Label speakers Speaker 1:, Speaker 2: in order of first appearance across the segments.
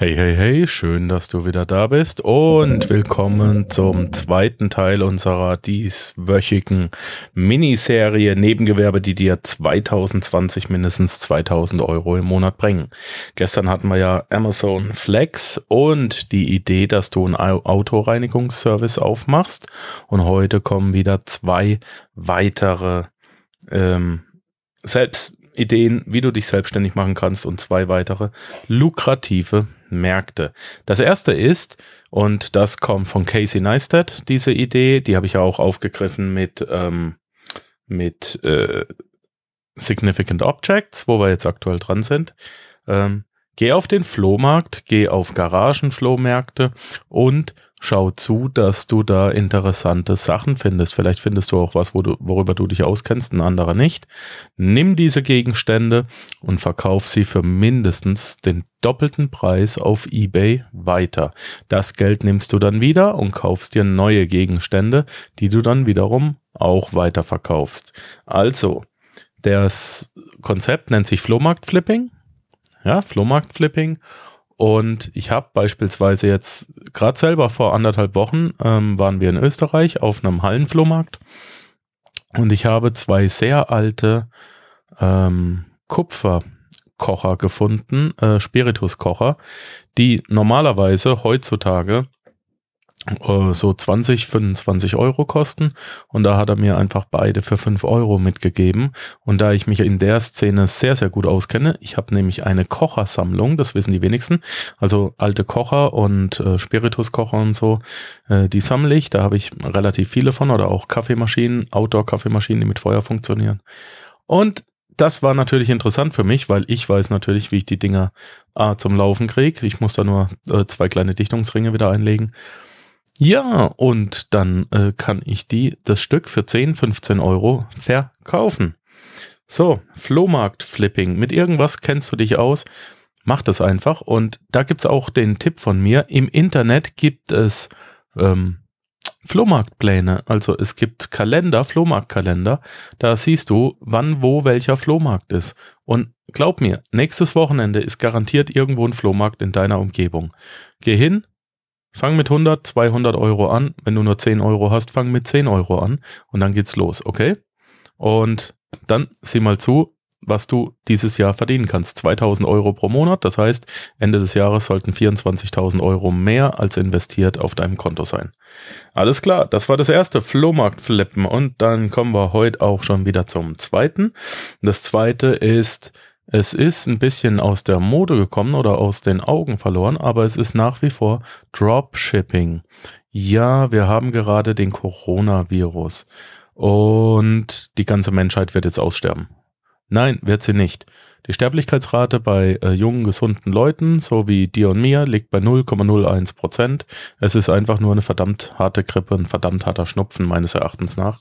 Speaker 1: Hey, hey, hey, schön, dass du wieder da bist und willkommen zum zweiten Teil unserer dieswöchigen Miniserie Nebengewerbe, die dir 2020 mindestens 2000 Euro im Monat bringen. Gestern hatten wir ja Amazon Flex und die Idee, dass du einen Autoreinigungsservice aufmachst und heute kommen wieder zwei weitere ähm, selbst Ideen, wie du dich selbstständig machen kannst und zwei weitere lukrative Märkte. Das erste ist, und das kommt von Casey Neistat, diese Idee, die habe ich ja auch aufgegriffen mit, ähm, mit äh, Significant Objects, wo wir jetzt aktuell dran sind. Ähm, geh auf den Flohmarkt, geh auf Garagenflohmärkte und schau zu, dass du da interessante Sachen findest. Vielleicht findest du auch was, wo du, worüber du dich auskennst, ein anderer nicht. Nimm diese Gegenstände und verkauf sie für mindestens den doppelten Preis auf eBay weiter. Das Geld nimmst du dann wieder und kaufst dir neue Gegenstände, die du dann wiederum auch weiter verkaufst. Also, das Konzept nennt sich Flohmarkt-Flipping. Ja, Flohmarkt-Flipping. Und ich habe beispielsweise jetzt gerade selber vor anderthalb Wochen ähm, waren wir in Österreich auf einem Hallenflohmarkt. Und ich habe zwei sehr alte ähm, Kupferkocher gefunden, äh, Spirituskocher, die normalerweise heutzutage äh, so 20, 25 Euro kosten. Und da hat er mir einfach beide für 5 Euro mitgegeben. Und da ich mich in der Szene sehr, sehr gut auskenne, ich habe nämlich eine Kochersammlung, das wissen die wenigsten. Also alte Kocher und äh, Spirituskocher und so, äh, die sammle ich. Da habe ich relativ viele von oder auch Kaffeemaschinen, Outdoor-Kaffeemaschinen, die mit Feuer funktionieren. Und das war natürlich interessant für mich, weil ich weiß natürlich, wie ich die Dinger A, zum Laufen kriege. Ich muss da nur äh, zwei kleine Dichtungsringe wieder einlegen. Ja, und dann äh, kann ich die, das Stück für 10, 15 Euro verkaufen. So, Flohmarkt-Flipping. Mit irgendwas kennst du dich aus. Mach das einfach. Und da gibt's auch den Tipp von mir. Im Internet gibt es ähm, Flohmarktpläne. Also es gibt Kalender, Flohmarktkalender. Da siehst du, wann, wo, welcher Flohmarkt ist. Und glaub mir, nächstes Wochenende ist garantiert irgendwo ein Flohmarkt in deiner Umgebung. Geh hin, Fang mit 100, 200 Euro an. Wenn du nur 10 Euro hast, fang mit 10 Euro an und dann geht's los, okay? Und dann sieh mal zu, was du dieses Jahr verdienen kannst. 2000 Euro pro Monat, das heißt, Ende des Jahres sollten 24.000 Euro mehr als investiert auf deinem Konto sein. Alles klar, das war das erste Flohmarkt-Flippen und dann kommen wir heute auch schon wieder zum zweiten. Das zweite ist es ist ein bisschen aus der Mode gekommen oder aus den Augen verloren, aber es ist nach wie vor Dropshipping. Ja, wir haben gerade den Coronavirus und die ganze Menschheit wird jetzt aussterben. Nein, wird sie nicht. Die Sterblichkeitsrate bei äh, jungen, gesunden Leuten, so wie dir und mir, liegt bei 0,01 Prozent. Es ist einfach nur eine verdammt harte Grippe, ein verdammt harter Schnupfen meines Erachtens nach.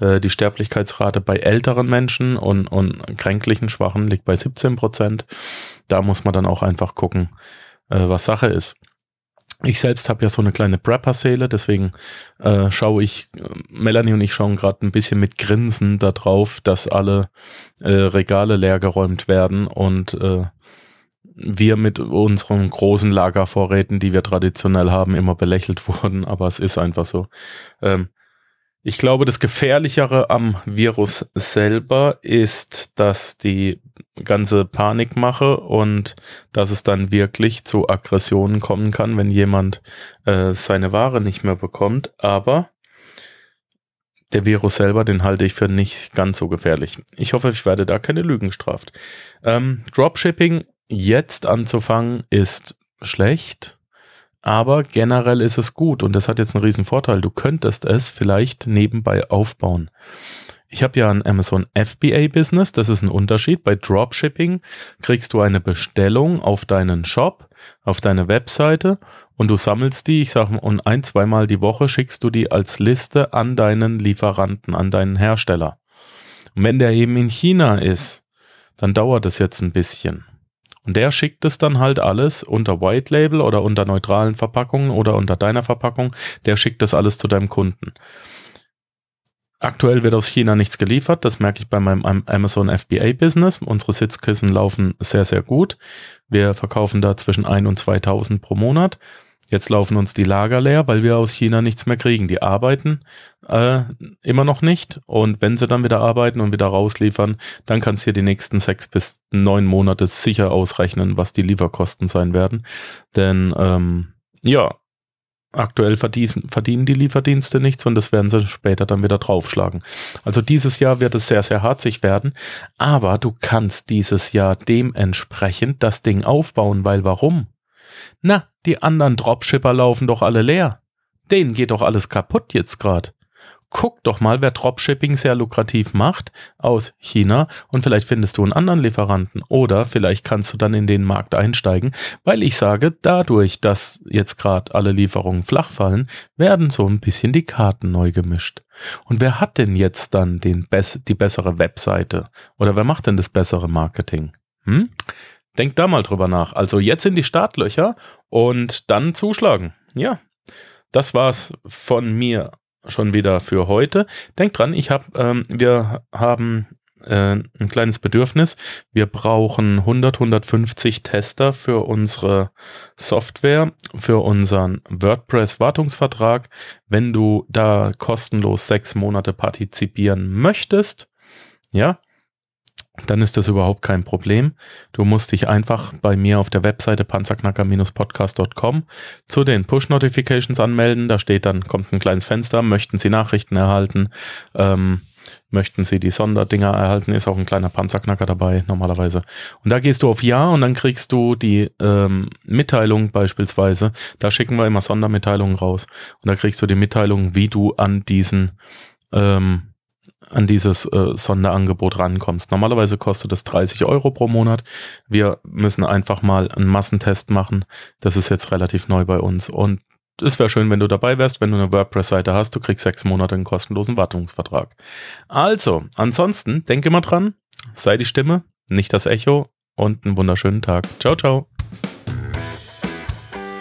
Speaker 1: Äh, die Sterblichkeitsrate bei älteren Menschen und, und kränklichen Schwachen liegt bei 17 Prozent. Da muss man dann auch einfach gucken, äh, was Sache ist. Ich selbst habe ja so eine kleine Prepper-Seele, deswegen äh, schaue ich, Melanie und ich schauen gerade ein bisschen mit Grinsen darauf, dass alle äh, Regale leergeräumt werden und äh, wir mit unseren großen Lagervorräten, die wir traditionell haben, immer belächelt wurden, aber es ist einfach so. Ähm, ich glaube, das Gefährlichere am Virus selber ist, dass die ganze Panikmache und dass es dann wirklich zu Aggressionen kommen kann, wenn jemand äh, seine Ware nicht mehr bekommt. Aber der Virus selber, den halte ich für nicht ganz so gefährlich. Ich hoffe, ich werde da keine Lügen gestraft. Ähm, Dropshipping jetzt anzufangen ist schlecht aber generell ist es gut und das hat jetzt einen riesen Vorteil. Du könntest es vielleicht nebenbei aufbauen. Ich habe ja ein Amazon FBA Business, das ist ein Unterschied. Bei Dropshipping kriegst du eine Bestellung auf deinen Shop, auf deine Webseite und du sammelst die, ich sage und ein, zweimal die Woche schickst du die als Liste an deinen Lieferanten, an deinen Hersteller. Und wenn der eben in China ist, dann dauert es jetzt ein bisschen. Und der schickt es dann halt alles unter White Label oder unter neutralen Verpackungen oder unter deiner Verpackung. Der schickt das alles zu deinem Kunden. Aktuell wird aus China nichts geliefert. Das merke ich bei meinem Amazon FBA Business. Unsere Sitzkissen laufen sehr, sehr gut. Wir verkaufen da zwischen 1 und 2000 pro Monat. Jetzt laufen uns die Lager leer, weil wir aus China nichts mehr kriegen. Die arbeiten äh, immer noch nicht. Und wenn sie dann wieder arbeiten und wieder rausliefern, dann kannst du dir die nächsten sechs bis neun Monate sicher ausrechnen, was die Lieferkosten sein werden. Denn ähm, ja, Aktuell verdienen, verdienen die Lieferdienste nichts und das werden sie später dann wieder draufschlagen. Also dieses Jahr wird es sehr, sehr harzig werden, aber du kannst dieses Jahr dementsprechend das Ding aufbauen, weil warum? Na, die anderen Dropshipper laufen doch alle leer. Denen geht doch alles kaputt jetzt gerade guck doch mal, wer Dropshipping sehr lukrativ macht aus China und vielleicht findest du einen anderen Lieferanten oder vielleicht kannst du dann in den Markt einsteigen, weil ich sage, dadurch, dass jetzt gerade alle Lieferungen flach fallen, werden so ein bisschen die Karten neu gemischt. Und wer hat denn jetzt dann den bess die bessere Webseite oder wer macht denn das bessere Marketing? Hm? Denk da mal drüber nach. Also jetzt in die Startlöcher und dann zuschlagen. Ja, das war's von mir schon wieder für heute. Denkt dran, ich habe, ähm, wir haben äh, ein kleines Bedürfnis. Wir brauchen 100, 150 Tester für unsere Software, für unseren WordPress-Wartungsvertrag. Wenn du da kostenlos sechs Monate partizipieren möchtest, ja, dann ist das überhaupt kein Problem. Du musst dich einfach bei mir auf der Webseite panzerknacker-podcast.com zu den Push-Notifications anmelden. Da steht dann, kommt ein kleines Fenster, möchten Sie Nachrichten erhalten, ähm, möchten Sie die Sonderdinger erhalten, ist auch ein kleiner Panzerknacker dabei normalerweise. Und da gehst du auf Ja und dann kriegst du die ähm, Mitteilung beispielsweise. Da schicken wir immer Sondermitteilungen raus. Und da kriegst du die Mitteilung, wie du an diesen ähm, an dieses äh, Sonderangebot rankommst. Normalerweise kostet es 30 Euro pro Monat. Wir müssen einfach mal einen Massentest machen. Das ist jetzt relativ neu bei uns. Und es wäre schön, wenn du dabei wärst, wenn du eine WordPress-Seite hast. Du kriegst sechs Monate einen kostenlosen Wartungsvertrag. Also, ansonsten, denke mal dran, sei die Stimme, nicht das Echo und einen wunderschönen Tag. Ciao, ciao.